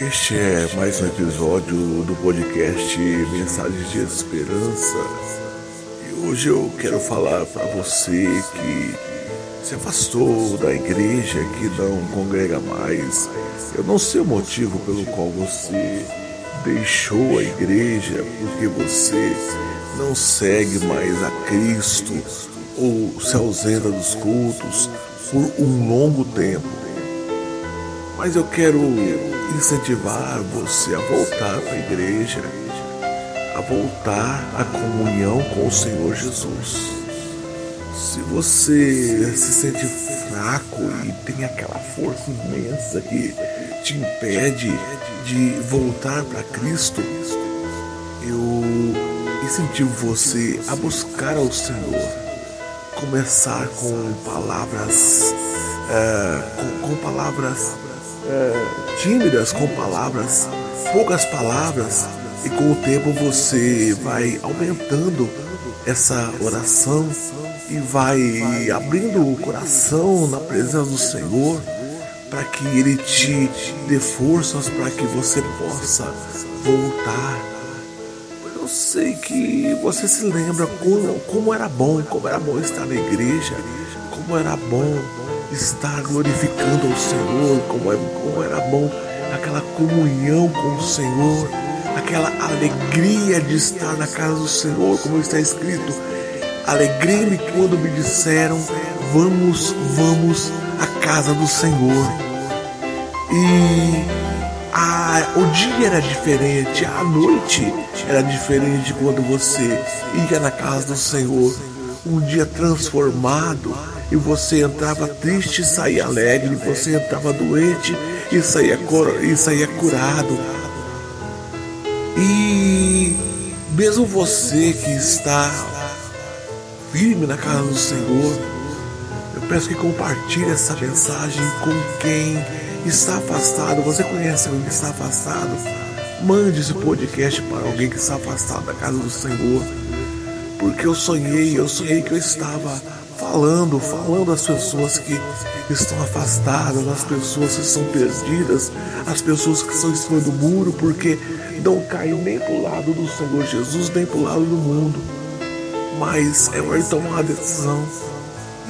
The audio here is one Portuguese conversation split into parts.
Este é mais um episódio do podcast Mensagens de Esperança. E hoje eu quero falar para você que se afastou da igreja, que não congrega mais. Eu não sei o motivo pelo qual você deixou a igreja, porque você não segue mais a Cristo ou se ausenta dos cultos por um longo tempo. Mas eu quero incentivar você a voltar para a igreja, a voltar à comunhão com o Senhor Jesus. Se você se sente fraco e tem aquela força imensa que te impede de voltar para Cristo, eu incentivo você a buscar ao Senhor. Começar com palavras, é, com, com palavras é, tímidas, com palavras, poucas palavras, e com o tempo você vai aumentando essa oração e vai abrindo o coração na presença do Senhor para que Ele te dê forças para que você possa voltar. Eu sei que você se lembra como, como era bom, como era bom estar na igreja, como era bom estar glorificando ao Senhor, como, é, como era bom aquela comunhão com o Senhor, aquela alegria de estar na casa do Senhor, como está escrito. Alegrei-me quando me disseram: Vamos, vamos à casa do Senhor. E a, o dia era diferente, a noite era diferente quando você ia na casa do Senhor. Um dia transformado e você entrava triste e saía alegre, você entrava doente e saía, e saía curado. E mesmo você que está firme na casa do Senhor, eu peço que compartilhe essa mensagem com quem está afastado. Você conhece alguém que está afastado? Mande esse podcast para alguém que está afastado da casa do Senhor. Porque eu sonhei, eu sonhei que eu estava falando, falando às pessoas que estão afastadas, às pessoas que estão perdidas, às pessoas que estão em cima do muro, porque não caiu nem para o lado do Senhor Jesus, nem para o lado do mundo. Mas é hora de tomar uma decisão,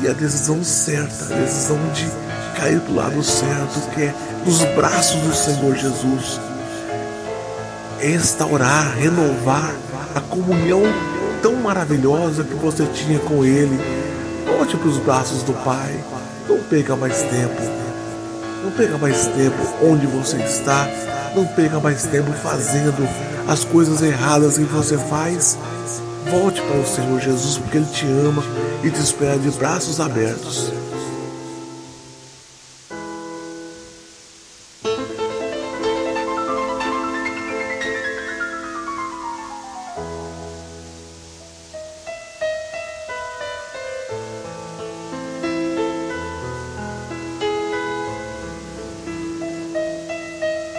e a decisão certa, a decisão de cair para o lado certo, que é nos braços do Senhor Jesus. Restaurar, renovar a comunhão tão maravilhosa que você tinha com Ele Volte para os braços do Pai. Não perca mais tempo. Não perca mais tempo onde você está. Não perca mais tempo fazendo as coisas erradas que você faz. Volte para o Senhor Jesus, porque Ele te ama e te espera de braços abertos.